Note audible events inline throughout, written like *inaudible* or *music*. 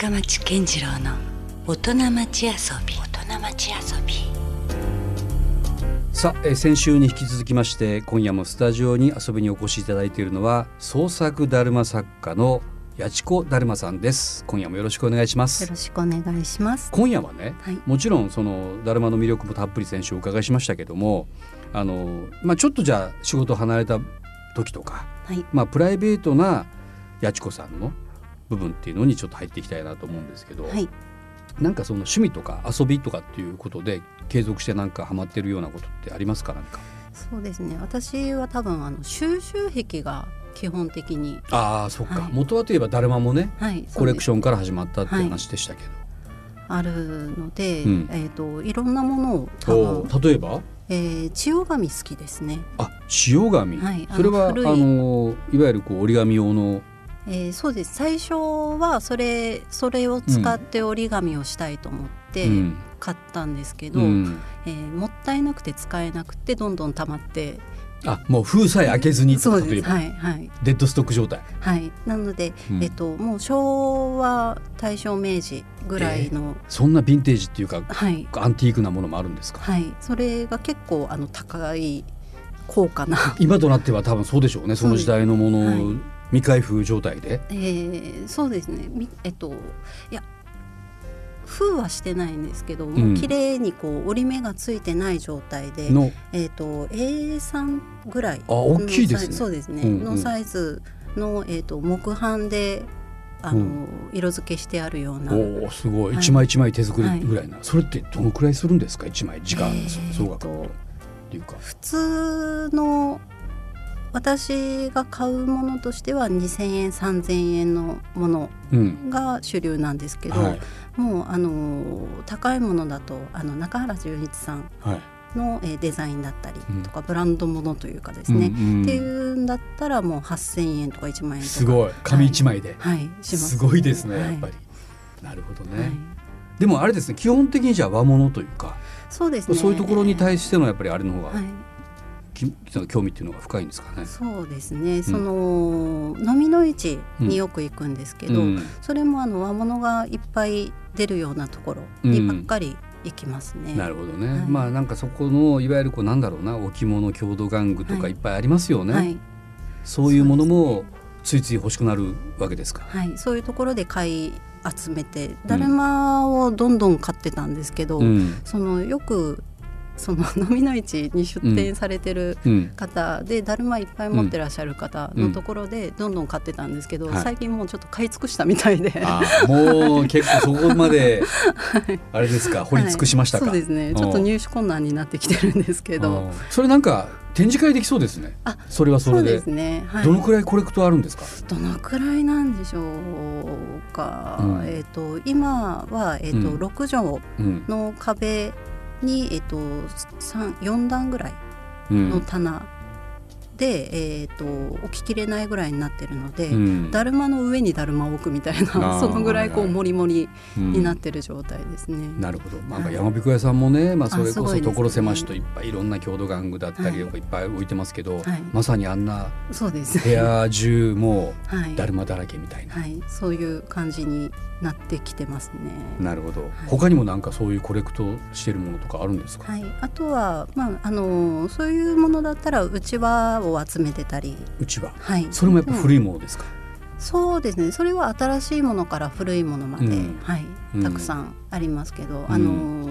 深町健次郎の大人町遊び。大人町遊び。さあ、えー先週に引き続きまして今夜もスタジオに遊びにお越しいただいているのは創作だるま作家の八千子だるまさんです。今夜もよろしくお願いします。よろしくお願いします。今夜はね、はい。もちろんそのだるまの魅力もたっぷり先週お伺いしましたけどもあの、まあ、ちょっとじゃあ仕事離れた時とか、はい。まあ、プライベートな八千子さんの部分っていうのにちょっと入っていきたいなと思うんですけど、はい。なんかその趣味とか遊びとかっていうことで継続してなんかハマってるようなことってありますか？なんか。そうですね。私は多分あの収集癖が基本的にああそっか、はい。元はといえばだるまもねはいコレクションから始まったっていう話でしたけど、あるので、うん。えっ、といろんなものを多お分、例えば？えー、千代紙好きですね。あ塩紙、はいそれはあのいわゆるこう折り紙用のえー、そうです。最初はそれそれを使って折り紙をしたいと思ってうん。買ったんですけど、うん。えーもったいなくて使えなくてどんどん溜まって、あもう封さえ開けずにそうです。はいはい。デッドストック状態、はい。なので、うん。えっともう昭和大正明治ぐらいの、そんなヴィンテージっていうかはい。アンティークなものもあるんですか？はい。それが結構あの高い高価な、今となっては多分そうでしょうね。その時代のものをはい未開封状態で、えー、そうですね。みえっといや封はしてないんですけど、もう綺麗にこう折り目がついてない状態で、の。えっと A3 ぐらいあ大きいですね。のサイそうですね、うんうん。のサイズのえっと木版であの、うん。色付けしてあるような。おおすごい。はい。一枚一枚手作りぐらいな、それってどのくらいするんですか？一枚時間えー総額っていうか。普通の私が買うものとしては2,000円3,000円のものうん。が主流なんですけど、はい。もうあの高いものだとあの中原純一さんはい。の、えーデザインだったりうん。とか、ブランドものというかですね、うんうんっていうんだったらもう8,000円とか1万円とか。すごい。紙一枚で、はい、します。すごいですね、はい。やっぱり。なるほどね、はい。でもあれですね基本的にじゃあ和物というか、そうですね。そういうところに対してのやっぱりあれの方が、はい。き興味っていうのが深いんですかね。そうですね、その飲みの市によく行くんですけど、うん。それもあの和物がいっぱい出るようなところにばっかり行きますね。なるほどね、はい。まあなんかそこのいわゆるこうなんだろうな置物郷土玩具とかはい。いっぱいありますよね、はい、そういうものもついつい欲しくなるわけですか。はい、そういうところで買い集めてだるまをどんどん買ってたんですけど、うん。そのよくその *laughs* 飲みの市に出店されてるうん。方で、だるまいっぱい持ってらっしゃる方のところでどんどん買ってたんですけど、はい。最近もうちょっと買い尽くしたみたいで。あーもう結構そこまで *laughs* あれですか掘り尽くしましたか？はい。そうですね。ちょっと入手困難になってきてるんですけど。それなんか展示会できそうですね。あそれはそれで。そうですね、はい、どのくらいコレクトあるんですか？どのくらいなんでしょうか、うん。えっ、と今は、えっとうん。6畳うん。の壁に、えっと三4段ぐらいうん。の棚で、えっと置ききれないぐらいになってるので、うんだるまの上にだるまを置くみたいあーなそのぐらいこうはいはいもりもりうんになってる状態ですね。なるほど。なんかはい山彦屋さんもね、まあそれこそ所狭しといっぱいいろんな郷土玩具だったりとかいっぱい置いてますけど、はいまさにあんな部屋中もはい、だるまだらけみたいな。はい、そういう感じになってきてますね。なるほど。他にもなんかそういうコレクトしてるものとかあるんですか？はい、あとは、まあ、あのそういうものだったらうちわを集めてたり、うちは。はい、それもやっぱ古いものですか？そうですね。それは新しいものから古いものまで、うん。はい。うん、たくさんありますけど、ん。あの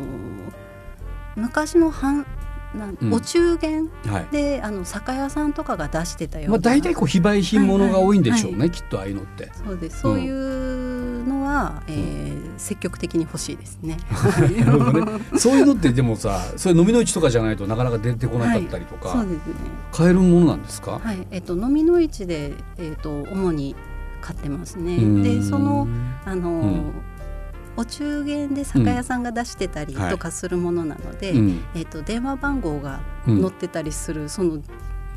昔のはなんうん。お中元はい。であの酒屋さんとかが出してたような、まあ大体こう非売品ものが多いんでしょうね、はいきっとああいうのって。そうです。そういうのは、えー積極的に欲しいですね。*laughs* ね。そういうのってでもさ、それ飲みの市とかじゃないとなかなか出てこなかったりとか、そうですね買えるものなんですか？はい、えっと飲みの市でえっと主に買ってますね。うんでそのあの、うんお中元で酒屋さんが出してたりうんはいとかするものなので、うんえっと電話番号がうん載ってたりする、その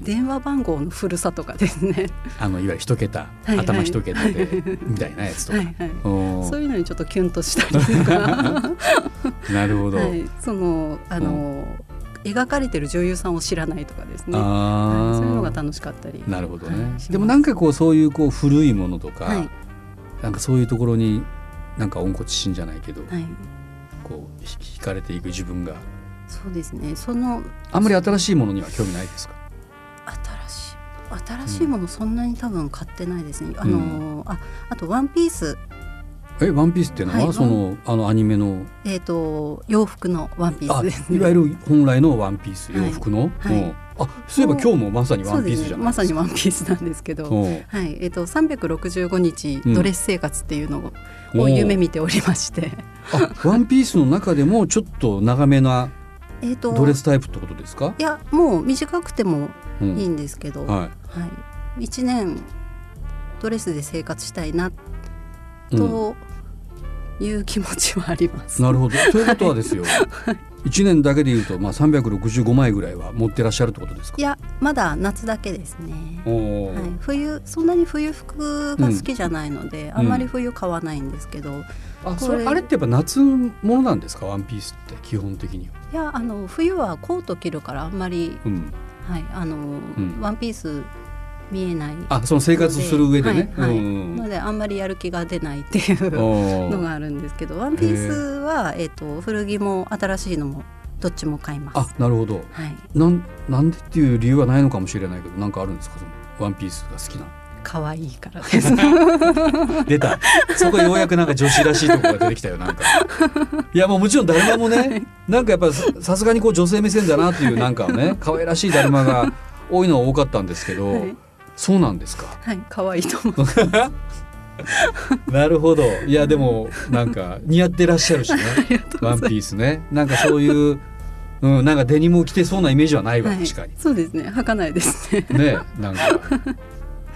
電話番号の古さとかですね。あのいわゆる一桁、はいはい。頭一桁でみたいなやつとか。はいはい。そういうのにちょっとキュンとしたりとか、*laughs* なるほど。はい、そのあの、描かれてる女優さんを知らないとかですね。あはい、ーそういうのが楽しかったり。なるほどね、はい。でもなんかこうそういうこう古いものとか、はい。なんかそういうところになんか温故知新じゃないけど、はい。こうひ惹かれていく自分が。そうですね。そのあんまり新しいものには興味ないですか？新しいものそんなに多分買ってないですね、あのああとワンピース。えワンピースっていうのは、はい。そのあのアニメの？えっ、と洋服のワンピーあスですね。いわゆる本来のワンピース洋はい。服の、はい。うん。あそういえば今日もまさにワンピースじゃないですねまさにワンピースなんですけど、うん。はい。えっ、と365日うん。ドレス生活っていうのを夢見ておりまして、あワンピースの中でもちょっと長めなえっとドレスタイプってことですか、いやもう短くてもうんいいんですけど、ははい、1年ドレスで生活したいなという気持ちはあります。なるほど。*laughs* ということはですよ、一年だけでいうと、まあ、365枚ぐらいは持ってらっしゃるってことですか？いやまだ夏だけですね。はい、冬そんなに冬服が好きじゃないので、あんまり冬買わないんですけど、あそこれれあれってやっぱ夏ものなんですか？ワンピースって基本的には。いやあの冬はコート着るからあんまり、うん、はいあのん。ワンピース見えない。あその生活する上でね。はいはい。うん。のであんまりやる気が出ないっていうのがあるんですけどワンピースは、えっと古着も新しいのもどっちも買います。あなるほど。はい、なんなんでっていう理由はないのかもしれないけどなんかあるんですか？そのワンピースが好きな。可愛いから。*laughs* 出た。そこようやくなんか女子らしいところが出てきたよなんか。いやもうもちろんだるまもねなんかやっぱささすがにこう女性目線だなっていうなんかね可愛らしいだるまが多いのは多かったんですけど、はいそうなんですか？はい、可愛いと思う。*laughs* なるほど。いやでもなんか似合ってらっしゃるしね。*laughs* ワンピースね。なんかそういう、うん、なんかデニムを着てそうなイメージはないわ、はい確かに。そうですね、履かないですね。ねなんか。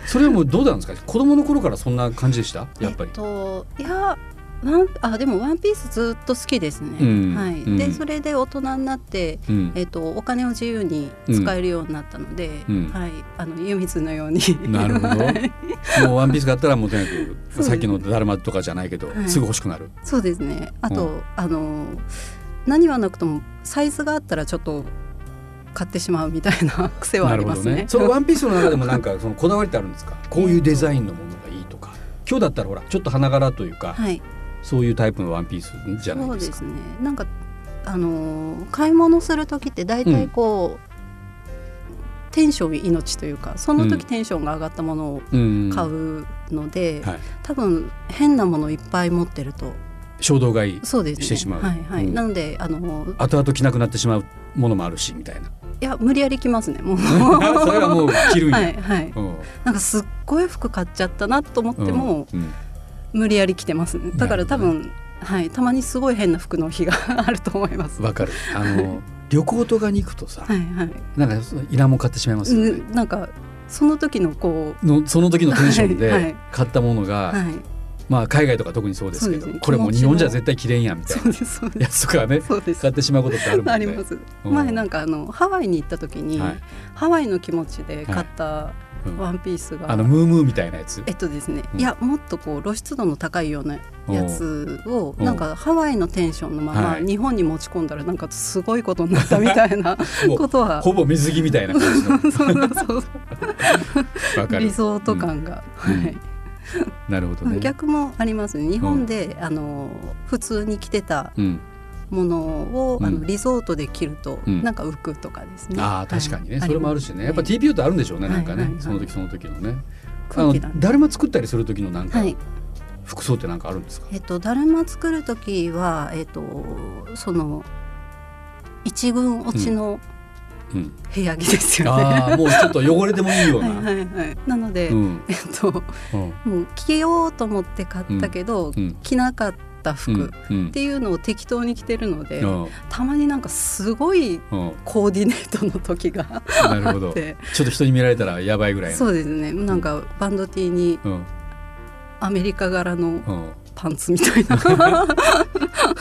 それはもうどうなんですか？子供の頃からそんな感じでした？やっぱり。えっ、といやワンあでもワンピースずっと好きですね。うんはい。うんでそれで大人になって。うんえっと、お金を自由に使えるようになったので、うんはい、あの湯水のようになるほどはいもうワンピースがあったらもうとにかくさっきのだるまとかじゃないけど、はいすぐ欲しくなる。そうですねあと、うんあの何はなくともサイズがあったらちょっと買ってしまうみたいな *laughs* 癖はありますね。そのワンピースの中でもなんかそのこだわりってあるんですか？こういうデザインのものがいいとか。今日だったらほらちょっと花柄というか、はい、そういうタイプのワンピースじゃないでか。そうですすね。なんかあのー買い物する時って大体こう、テンション命というかそのうん時テンションが上がったものをうん買うので、はい。多分変なものいっぱい持ってると。衝動買い。そうですね。してしまう。はいはい。うん。なのであのー後々着なくなってしまうものもあるしみたいな。いや無理やり着ますねもう。*laughs* それはもう着るんや。はいはい。うん。なんかすっごい服買っちゃったなと思っても、うん無理やり着てますね。だから多分、はいたまにすごい変な服の日があると思います。わかる。あの *laughs* 旅行とかに行くとさ、はいはい。なんかいらんもん買ってしまいますよね。うんなんかその時のこのその時のテンションはいはい。で買ったものが、うはいまあ海外とか特にそうですけどね。これもう日本じゃ絶対着れんやんみたいなやすつとかね買ってしまうことってあるもんね。あります。うん。前なんかあのハワイに行った時に、はい。ハワイの気持ちで買ったうん。ワンピースが、あのムームーみたいなやつ？えっとですね、うん。いやもっとこう露出度の高いようなやつをう。んなんかハワイのテンションのままはい。日本に持ち込んだらなんかすごいことになったみたいな *laughs* ことは。ほぼ水着みたいな感じの。*laughs* そうそう *laughs* わかる。リ。ゾート感が、うん。はい *laughs* なるほどね。逆もありますね。日本で、あの普通に着てたうん。ものを、うん。あのリゾートで着ると、うん。なんか浮くとかですね。ああ確かにね、はいそれもあるしね。やっぱ TPO ってあるんでしょうねなんかね、はいはいはい。その時その時のね。あのだるま作ったりする時のなんか、はい。服装ってなんかあるんですか？えっとだるま作る時はえっとその一軍落ちのうん。部屋着ですよね、もうちょっと汚れてもいいような。はいはいはい。なので、うん。えっとうん。もう着ようと思って買ったけど、うん。着なかった服、うん。うん。っていうのを適当に着てるので、うん。たまになんかすごいうん。コーディネートの時が *laughs* なるほど。あって。ちょっと人に見られたらやばいぐらいの。そうですね。なんかバンド T にうん。アメリカ柄のうんパンツみたいな。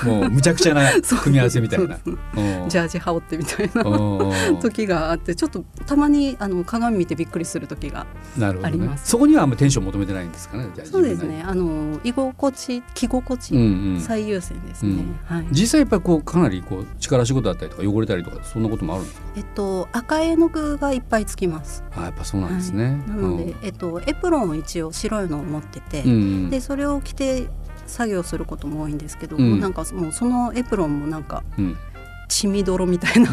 もうむちゃくちゃな組み合わせみたいな。ジャージ羽織ってみたいなうんうん時があってちょっとたまにあの鏡見てびっくりする時があります。そこにはあんまテンション求めてないんですかね。そうですね。あの居心地着心地、りにうんうん。最優先ですね、はい。実際やっぱりこうかなりこう力仕事だったりとか汚れたりとかそんなこともあるんですか？えっと赤絵の具がいっぱいつきます。あやっぱそうなんですね、はい。なので、えっとエプロンを一応白いのを持ってて、うんうん。でそれを着て作業することも多いんですけど、うん。なんかもうそのエプロンもなんかうん、血みどろみたいな。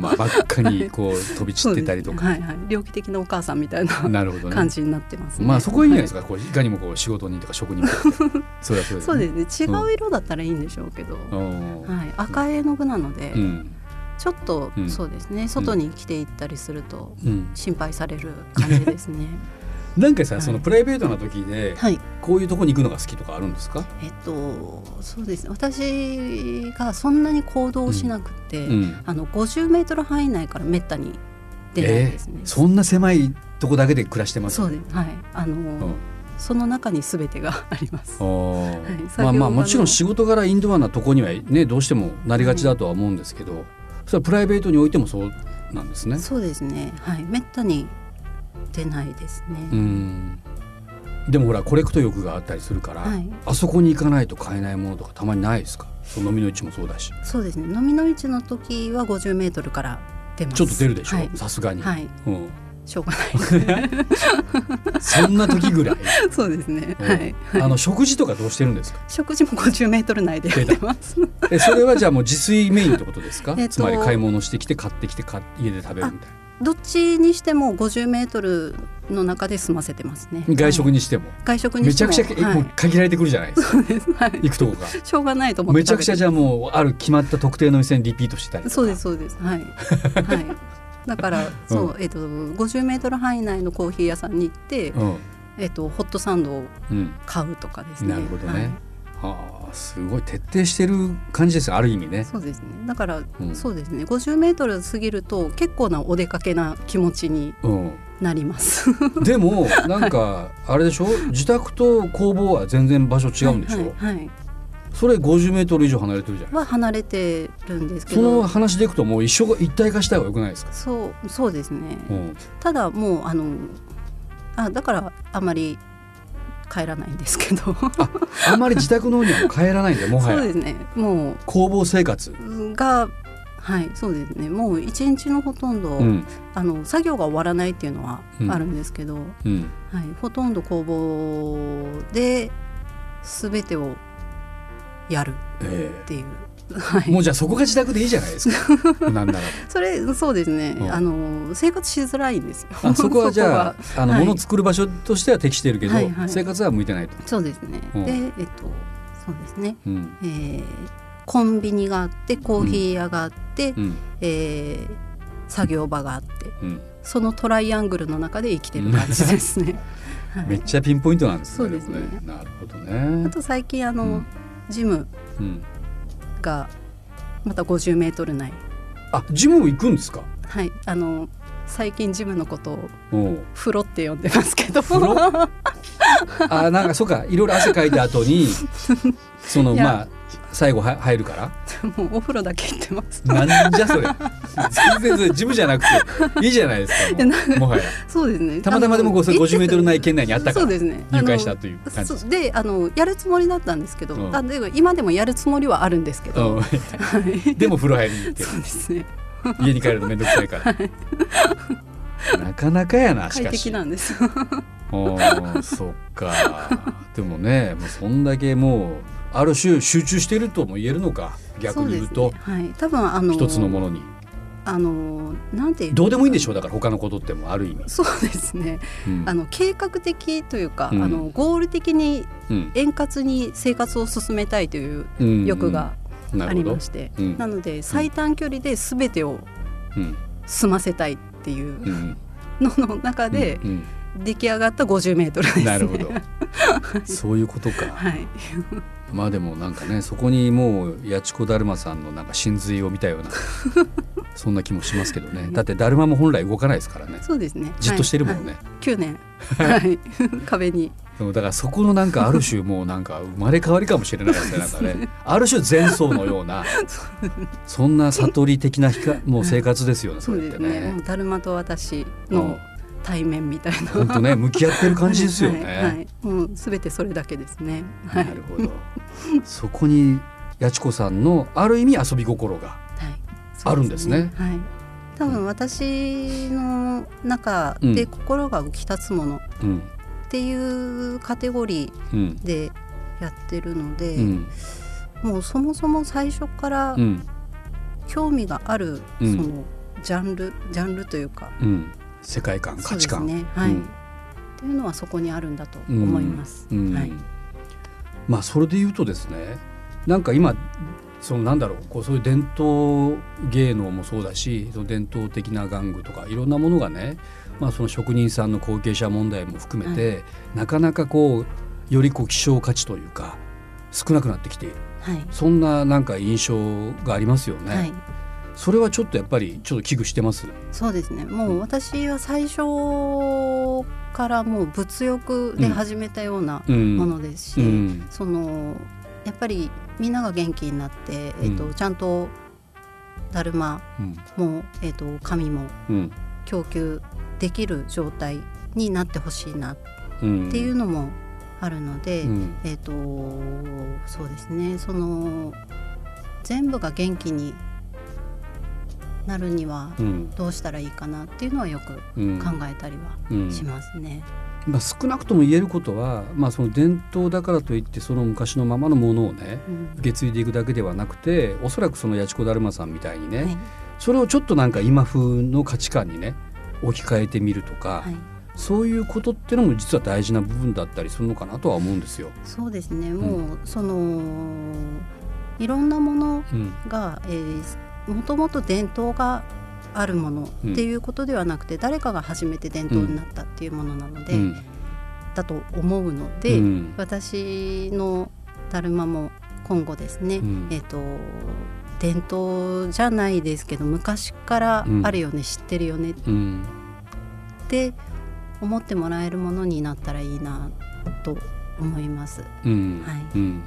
まあばっかにこう *laughs* 飛び散ってたりとか、はいはい、猟奇的なお母さんみたいななるほどね。感じになってますね。まあそこはいいんじゃないですか。か、こういかにもこう仕事人とか職人とか。*laughs* そうだそうそうですね。違う色だったらいいんでしょうけど、うん。はい、赤絵の具なので、うん。ちょっと、うん。そうですね。外に着ていったりするとうん、心配される感じですね。なんかさ、はいそのプライベートな時ではい。こういうとこに行くのが好きとかあるんですか、えっとそうですね。私がそんなに行動しなくて、うんあの50メートル範囲内からめったに出ないですね。そんな狭いとこだけで暮らしてますそうです。はい。あの、うんその中にすべてがあります。はいまあまあもちろん仕事柄インドアなとこにはねどうしてもなりがちだとは思うんですけど、それはプライベートにおいてもそうなんですね。そうですね。はい。めったに出ないですね。うんでもほらコレクト欲があったりするから、はいあそこに行かないと買えないものとかたまにないですか？その飲みの市もそうだしそうですね。飲みの市の時は50メートルから出ます。ちょっと出るでしょ？はい。さすがに、はい。うん、しょうがないですね。*laughs* そんな時ぐらい、そうですね。うんはい。あの食事とかどうしてるんですか？食事も50メートル内でやってます。えそれはじゃあもう自炊メインってことですか、えっとつまり買い物してきて買ってきて買家で食べるみたいどっちにしても50メートルの中で済ませてますね。な外食はいにしても、外食にめちしても。ゃくちゃ、もう限られてくるじゃないですか。はい。行くとこが。しょうがないと思ってめちゃくちゃじゃあもうある決まった特定の店にリピートしてたりとか。そうですそうです。はい。はい。*laughs* だからそう、えっと50メートル範囲内のコーヒー屋さんに行って、うん。えっとホットサンドをうん。買うとかですね。なるほどね、はあすごい徹底してる感じですよある意味ねそうですね。だから、うんそうですね。50メートル過ぎると結構なお出かけな気持ちにうんなります。*laughs* でもなんかあれでしょ？自宅と工房は全然場所違うんでしょ、はい、はいはいそれ50メートル以上離れてるじゃないは離れてるんですけそのど。話でいくともう一緒が一体化した方がよくないですか、そうそうですね。うん、ただもうあのあだからあまり帰らないんですけど。あんまり自宅の方には帰らないんでもはや。そうですね。もう。工房生活、がはいそうですね。もう一日のほとんど、うん。あの作業が終わらないっていうのはうん。あるんですけど、うん、はい、ほとんど工房で全てをやるえっていう、はい、えもうじゃあそこが自宅でいいじゃないですか。*laughs* なんなら。それそうですね、うん。あの生活しづらいんですよ。あそこはじゃあ *laughs* あの、はい。物作る場所としては適しているけど、はいはい。生活は向いてないと、そうですね、うん。でえっとそうですね、うん。えーコンビニがあってコーヒー屋があって、うん。えー作業場があってうん、そのトライアングルの中で生きてる感じですね。*laughs* はい。めっちゃピンポイントなんですねそうですね。なるほどあね、と最近あの、うん。ジム。うん、がまた50メートル内。あジムも行くんですか？はいあの最近ジムのことを風呂って呼んでますけど。*laughs* あなんかそうか。いろいろ汗かいた後にそのまあ最後は入るから。*laughs* もうお風呂だけ行ってます。なんじゃそれ。全然ジムじゃなくていいじゃないです *laughs* か。もはや。そうですね。たまたまでもこうあの50メートル内圏内にあったからそうですね。入会したというあ感じであのやるつもりだったんですけど、うん。あで今でもやるつもりはあるんですけど、でも風呂入りに行って。るそうですね。家に帰るのめんどくさいから。*laughs* なかなかやなし快かし。適なんです。そっか。でもねもうそんだけもうある種集中してるとも言えるのか？逆に言うと。ね。はい、多分あの一つのものに。あのなんてどうでもいいんでしょう？だから他のことってもある意味、そうですね。うん。あの計画的というか、うん。あのゴール的にうん。円滑に生活を進めたいといううん。欲がありまして、うん。なので最短距離で全てをうん。済ませたいっていううん。のの中でうん。出来上がった50メートルですね。なるほど。そういうことか。*laughs* はい、まあでもなんかねそこにもう八千子だるまさんのなんか真髄を見たような *laughs* そんな気もしますけどね。だってだるまも本来動かないですからね。そうですね。じっとしてるもんね、はい。はい。9年、はい、*laughs* 壁に。でもだからそこのなんかある種もうなんか生まれ変わりかもしれないですねなんかね。ある種前奏のような *laughs* そんな悟り的なひかもう生活ですよねそれってですね。もねうだるまと私の対面みたいな。本当ね向き合ってる感じですよね、はい、はい、もうすべてそれだけですね。は。ないるほどそこに八千子さんのある意味遊び心がはい、あるんですね。はい。多分私の中で心が浮き立つものうん。っていうカテゴリうん。ーでやってるので、うん。もうそもそも最初からうん。興味がある、うん。そのジャンルジャンルというかうん。世界観価値観。ね。はい、うん。っていうのはそこにあるんだと思います。うん。はい、まあそれで言うとですねなんか今そのなんだろうこうそういう伝統芸能もそうだしその伝統的な玩具とかいろんなものがね、まあ、その職人さんの後継者問題も含めて、なかなかこうよりこう希少価値というか少なくなってきている。はい。そんななんか印象がありますよね。はい、それはちょっとやっぱりちょっと危惧してます？そうですね。もう私は最初からもう物欲で始めたようなうん、ものですし、うん。そのやっぱりみんなが元気になって、えっとうんちゃんとだるまうん。も、えっと紙もうん。供給できる状態になってほしいなっうん、ていうのもあるので、うん。えっとそうですね。その全部が元気になるにはうん。どうしたらいいかなっていうのはよくうん。考えたりはうんしますね。まあ、少なくとも言えることは、まあ、その伝統だからといってその昔のままのものをねうん。受け継いでいくだけではなくておそらくその八千子だるまさんみたいにね、はい。それをちょっとなんか今風の価値観にね置き換えてみるとか、はい。そういうことっていうのも実は大事な部分だったりするのかなとは思うんですよ。そうですね。もう、そのいろんなものうん。が、えー、もともと伝統があるものっていうことではなくて、誰かが初めて伝統になったっていうものなので、うん。だと思うので、うん。私のだるまも今後ですね、うん。えっ、と伝統じゃないですけど昔からあるよね、知ってるよねっうん。て思ってもらえるものになったらいいなと思います。うん。はい。うん。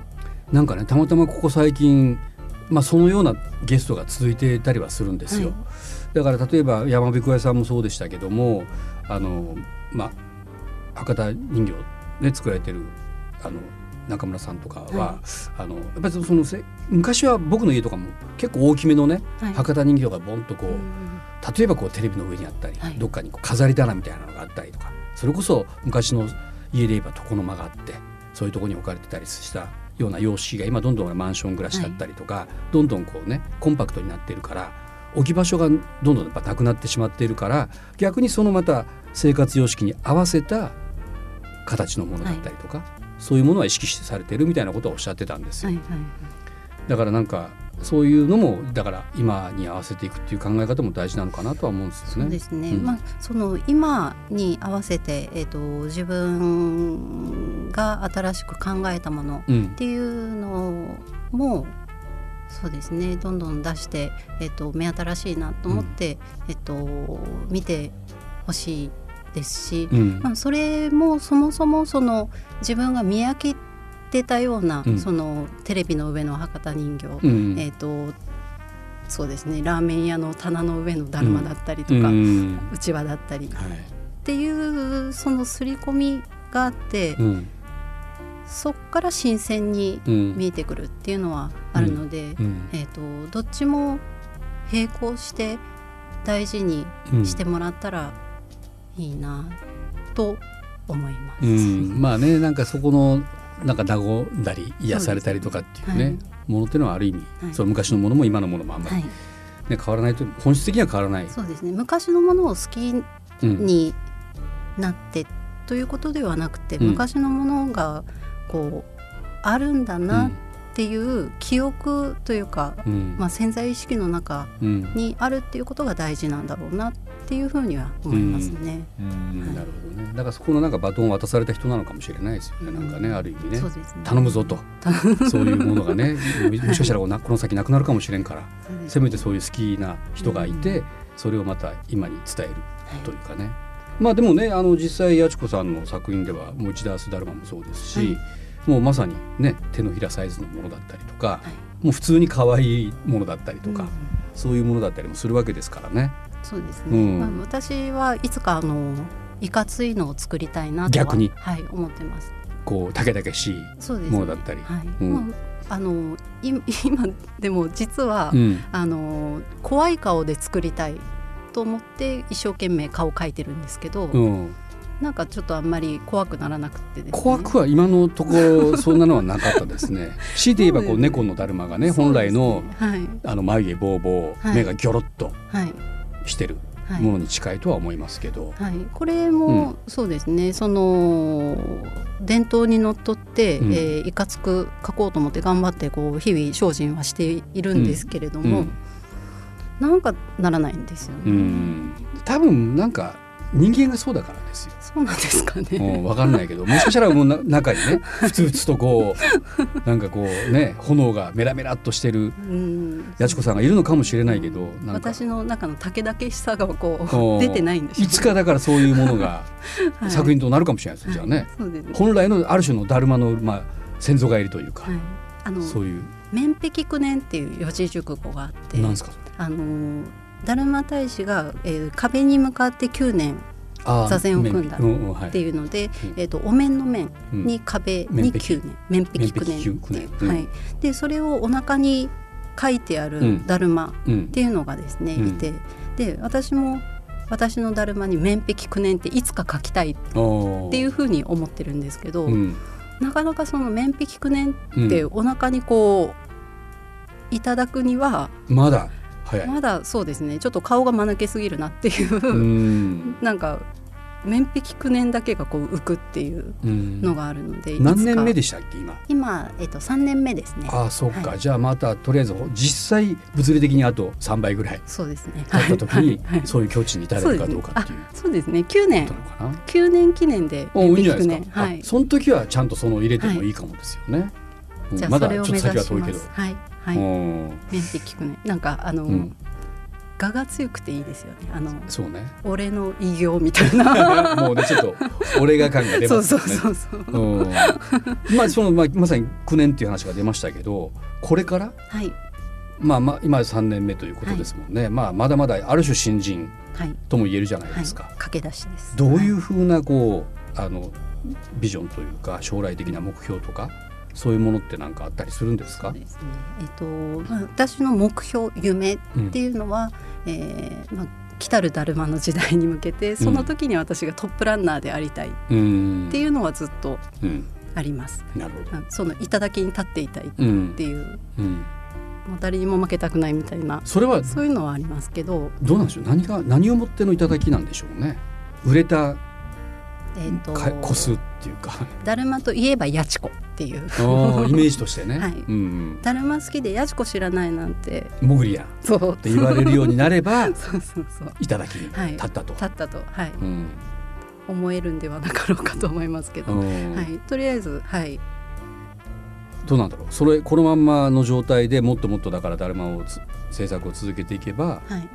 なんかねたまたまここ最近、まあ、そのようなゲストが続いていたりはするんですよ。はい。だから例えば山彦屋さんもそうでしたけどもあの、まあ、博多人形ね作られてるあの中村さんとかは、はあのやっぱりそのせ昔は僕の家とかも結構大きめのね、はい。博多人形がボンとこう、うん例えばこうテレビの上にあったり、はい。どっかにこう飾り棚みたいなのがあったりとかそれこそ昔の家で言えば床の間があってそういうところに置かれてたりしたような様式が今どんどんマンション暮らしだったりとか、どんどんこうねコンパクトになっているから置き場所がどんどんやっぱなくなってしまっているから逆にそのまた生活様式に合わせた形のものだったりとか、そういうものは意識してされてるみたいなことをおっしゃってたんですよ。はいはい。だからなんかそういうのもだから今に合わせていくっていう考え方も大事なのかなとは思うんですよね。そうですね、うん。まあその今に合わせて、えー、と自分が新しく考えたものうん。っていうのもそうですね。どんどん出して、えー、と目新しいなと思って、えー、と見てほしいですし、うん。まあ、それもそもそもその自分が見飽きてたような、うん。そのテレビの上の博多人形、うん。えー、とそうですねラーメン屋の棚の上のだるまだったりとうか、ん。うちわだったり。っはい。ていうその刷り込みがあって、うん。そっから新鮮にうん。見えてくるっていうのはあるので、うん。えー、とどっちも並行して大事にうん。してもらったらいいなと思います。うん。まあねなんかそこのなんか和んだり癒されたりとかっていうねはいものっていうのはある意味、はい。その昔のものも今のものもあんまり、はい、ね変わらないと本質的には変わらない。そうですね。昔のものを好きうんになってということではなくて、うん。昔のものがこうあるんだなっていう記憶というか、うん。まあ、潜在意識の中うん。にあるっていうことが大事なんだろうなっていうふうには思いますね。うん。はい。なるほどね。だからそこのなんかバトンを渡された人なのかもしれないですよね。なんかねある意味ね。ね。頼むぞと。*laughs* そういうものがね。*laughs* もしかしたらこの先なくなるかもしれんからせめてそういう好きな人がいて、うん。それをまた今に伝えるはい。というかね。まあでもねあの実際八千子さんの作品ではもう一ダースダルマもそうですし、はいもうまさにね手のひらサイズのものだったりとか、はい。もう普通に可愛いものだったりとか、うん。そういうものだったりもするわけですからね。そうですね、うん。まあ、私はいつかあのいかついのを作りたいなとは逆に？はい、思ってます。こう竹々しい。ものだったり。はい。うん。まあ、あのい今でも実は、うん。あの怖い顔で作りたいと思って一生懸命顔描いてるんですけど、うんなんかちょっとあんまり怖くならなくてですね。怖くは今のところ *laughs* そんなのはなかったですね。強いて言えばこう猫のだるまがね本来のはい。あの眉毛ボーボー、はい。目がギョロッとはい。してるはい。ものに近いとは思いますけど、はい、これもそうですね、その伝統にのっとって、うん。えーいかつく書こうと思って頑張ってこう日々精進はしているんですけれども、うん。なんかならないんですよね。うん。多分なんか人間がそうだからですよ。そうなんですかうね。ん、分かんないけどもしかしたらもうな中にね *laughs* ふつふつとこうなんかこうね炎がメラメラっとしてるうん、やちこさんがいるのかもしれないけど私の中の武田けしさがこう出てないんでしょいつかだからそういうものが *laughs* はい。作品となるかもしれないです、じゃあね。本来のある種のだるまの、まあ、先祖返りというか、はい、あのそういう。面壁九年っていう四字熟語があって、なんですかあのだるま大使が、えー壁に向かって9年座禅を組んだっていうので、うん。えー、とお面の面うん。に壁。に9年面壁9年っていう。はい、でそれをお腹に書いてあうん。るだるまうん。っていうのがですね、うん。いてで私も私のだるまに面壁9年っていつか書きたいっっていうふうに思ってるんですけど、うん。なかなかその面壁9年うん。ってお腹にこういただくにはまだ。まだそうですね。ちょっと顔が間抜けすぎるなっていう、うん。なんか面壁9年だけがこう浮くっていううん。のがあるので、何年目ででしたっけ今？今、えっと、3年目ですね。ああそうか、はい。じゃあまたとりあえず実際物理的にあと3倍ぐらいそうですね。経った時にはい。はい。そういう境地に至れるかどうかっていう。そうですね。9年ことなのかな？9年記念で面。壁九年はい。あその時はちゃんとその入れてもい。いかもですよね。うんじゃあまだちょっと先は遠いけど。はいはい。うん。面壁九年なんかあの、うん。我が強くていいですよね。あのそうね。俺の偉業みたいな。*laughs* もうねちょっと俺が感が出そうますよね。*laughs* そうそうそうう。ん。まあそのまあまさに9年っていう話が出ましたけどこれからはい。まあまあ今3年目ということですもんね、まあまだまだある種新人はい。とも言えるじゃないはいですか、駆け出しです。どういはうふうなこうあのビジョンというか将来的な目標とかそういうものって何かあったりするんですか？すね。えっとまあ私の目標夢っていうのは、えーまあ来たるだるまの時代に向けてその時に私がトップランナーでありたいっうんていうのはずっとうん。あります。なるほど。あその頂に立っていたいっうんていううん。もう誰にも負けたくないみたいなそれはそういうのはありますけど、どうなんでしょう？何が何をもっての頂きなんでしょうね。売れたえー、とか個数っていうか。だるまといえばやちこっていう。イメージとしてね、はい。うんだるま好きでやちこ知らないなんて。うん、もぐりやそう。て言われるようになれば *laughs* そうそうそう。頂きにはい。立ったと、立ったと、はい、うん。思えるんではなかろうかと思いますけど、うん。はい、とりあえずはい。どうなんだろう。それこのまんまの状態でもっともっとだからだるまをつ制作を続けていけばはい。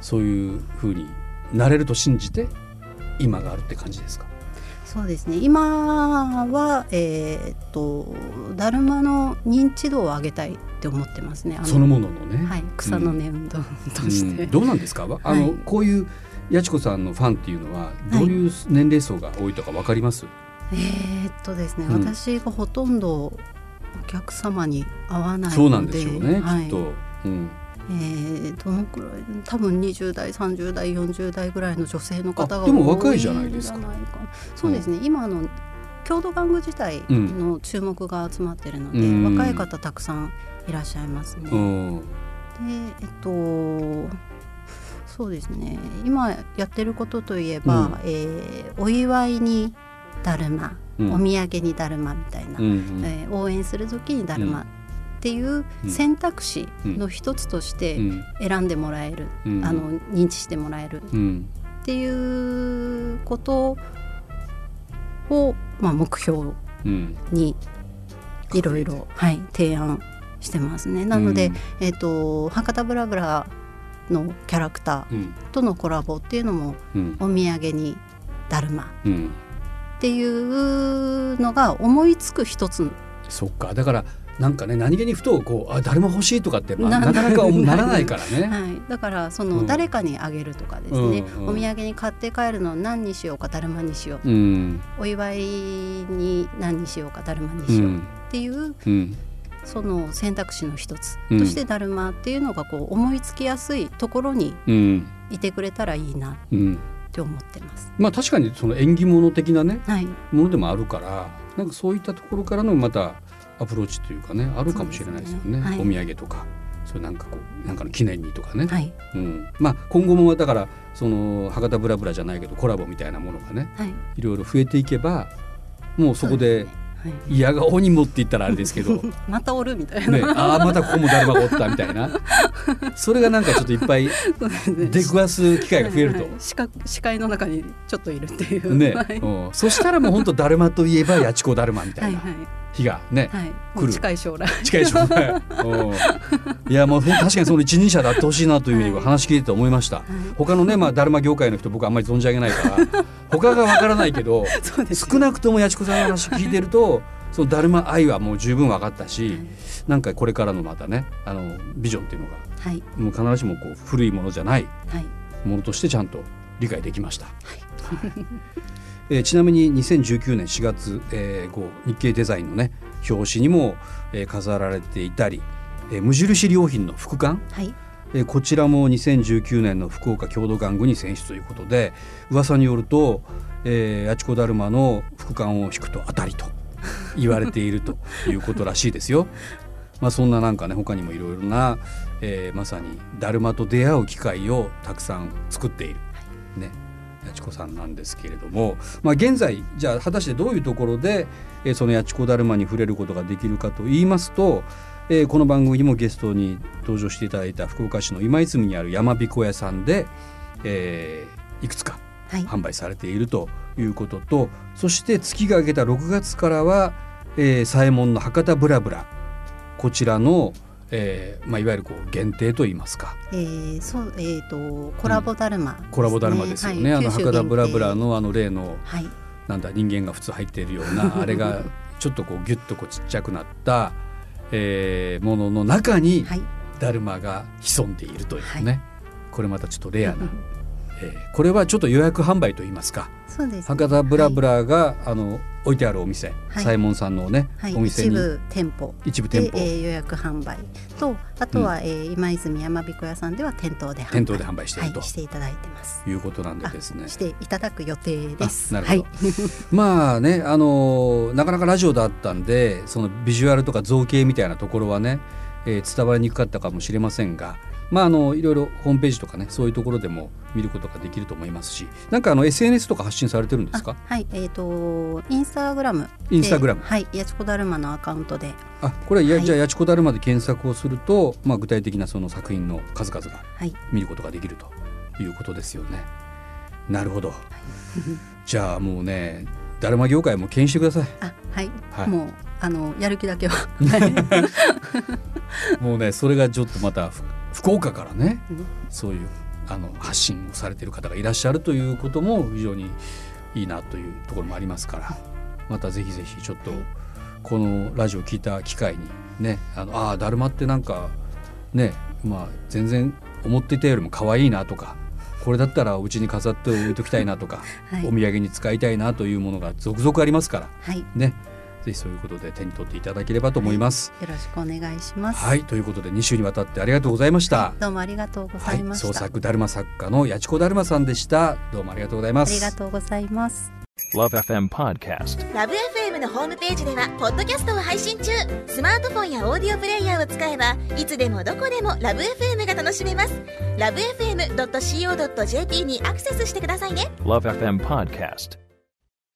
そういうふうになれると信じて今があるって感じですか？そうですね。今はえーっとだるまの認知度を上げたいって思ってますね。あそのもののね、はい。草の根運動として、うん。どうなんですか？*laughs* あの、はいこういうやちこさんのファンっていうのはどういう年齢層が多いとかわかります、えーっとですね、うん。私がほとんどお客様に会わないので。そうなんでしょうね、はい。きっと、うん、えーどのくらい？多分20代30代40代ぐらいの女性の方があでも若い多じゃないですか。そうですね、今あの郷土玩具自体の注目が集まってるので、うん。若い方たくさんいらっしゃいますね。うん。でえっとそうですね。今やってることといえば、うん。えーお祝いにだるま、うん。お土産にだるまみたいな、うんうん。えー応援する時にだるまっていううん。選択肢の一つとしてうん。選んでもらえる、うん。あの認知してもらえる。うん。っていうことを、まあ、目標うん。にいろいろ、はい、提案してますね。なので、うん。えっ、と博多ブラブラのキャラクタうん。ーとのコラボっていうのもうん。お土産にだるまうん。っていうのが思いつく一つそっか。だからなんかね何気にふとこうあだるま欲しいとかって、まあ、ななかなかならないからね。*laughs* はい、だからそうん。の誰かにあげるとかですね、うんうんお土産に買って帰るの何にしようかだるまにしよう。うん。お祝いに何にしようかだるまにうしよう。ん。っていううん。その選択肢の一つ。うん。としてだるまっていうのがこう思いつきやすいところにうん。いてくれたらいいなっうん。って思ってます。まあ確かにその縁起物的なねはい、ものでもあるからなんかそういったところからのまたアプローチというかねあるかもしれないですよね。ね。はい。お土産とかそれなんかこうなんかの記念にとかね、はい、うん、まあ今後もだからその博多ブラブラじゃないけどコラボみたいなものがねはい、いろいろ増えていけばもうそこではい、嫌顔にもって言ったらあれですけど、ね、*laughs* またおるみたいな。ああまたここもだるまがおったみたいな。それがなんかちょっといっぱい出くわす機会が増えると。はい。視覚視界の中にちょっといるっていう。ね、はい、うん、そしたらもう本当だるまといえばやちこだるまみたはいいなはい日がね、はい、来る。近い将来。近いでしょうね。うん。いや *laughs* もう確かにその一人者であってほしいなというふうにはい話聞いてて思いました。他のねまあだるま業界の人僕あんまり存じ上げないから *laughs* 他がわからないけど少なくともやちこさんの話聞いてるとそのだるま愛はもう十分分かったし、なんかこれからのまたねあのビジョンっていうのがはい。もう必ずしもこう古いものじゃないはい。ものとしてちゃんと理解できました。えーちなみに2019年4月、えー、こう日経デザインのね表紙にも、えー飾られていたり、えー無印良品の副刊、はい。えーこちらも2019年の福岡郷土玩具に選出ということで噂によると、えー、やちこだるまの副刊を引くと当たりと *laughs* 言われているということらしいですよ。まあ、そんななんかね他にもいろいろな、えーまさにだるまと出会う機会をたくさん作っている、ね、やちこさんなんですけれども、まあ、現在じゃあ果たしてどういうところで、えーそのやちこだるまに触れることができるかと言いますと、えーこの番組にもゲストに登場していただいた福岡市の今泉にある山彦屋さんで、えーいくつかはい。販売されているということとそして月が明けた6月からは、えー、左衛門の博多ブラブラこちらの、えーまあ、いわゆるこう限定といいますか。えー、そうえっ、とコラボだるまですね、コラボだるまですよね、はい。あの博多ブラブラのあの例のはい。なんだ人間が普通入っているような *laughs* あれがちょっとこうギュッとこうちっちゃくなった、えーものの中にはい。だるまが潜んでいるというね、はこれまたちょっとレアな、*laughs* えーこれはちょっと予約販売といいますかそうです、ね、博多ブラブラが、あの置いてあるお店、はい。左衛門さんのね、はい、お店に。一部店舗。一部店舗。で、えー予約販売。とあとは、えー今泉山彦屋さんでは店頭で販売。店頭で販売していると。はい、していただいてます。いうことなんでですね。あしていただく予定です。あなるほど。*laughs* まあねあのーなかなかラジオだったんでそのビジュアルとか造形みたいなところはね、えー伝わりにくかったかもしれませんがまああのいろいろホームページとかねそういうところでも見ることができると思いますしなんかあの SNS とか発信されてるんですか？あはい、えっ、とインスタグラムで。インスタグラムはい、やちこだるまのアカウントで、あこれはや、はいじゃあやちこだるまで検索をすると、まあ、具体的なその作品の数々がはい、見ることができるということですよね。なるほど。*laughs* じゃあもうね、だるま業界も牽引してください。あ、はい、はいもうあのやる気だけは。は *laughs* いもうね、それがちょっとまたふ福岡からね、うん。そういうあの発信をされている方がいらっしゃるということも非常にいいなというところもありますから、またぜひぜひちょっとはいこのラジオを聞いた機会にね、あのあーだるまってなんかね、まあ全然思っていたよりも可愛いなとか。これだったらお家に飾っておいときたいなとか、*laughs* はい。お土産に使いたいなというものが続々ありますからはい、ねぜひそういうことで手に取っていただければと思います。よろしくお願いします。はい、ということで2週にわたってありがとうございました。どうもありがとうござはいい、ました。創作だるま作家のやちこだるまさんでした。どうもありがとうございます。ありがとうございます。Love FM Podcast. ラブ f m のホームページではポッドキャストを配信中スマートフォンやオーディオプレイヤーを使えばいつでもどこでもラブ f m が楽しめますラブ FM.co.jp にアクセスしてくださいね Love FM Podcast.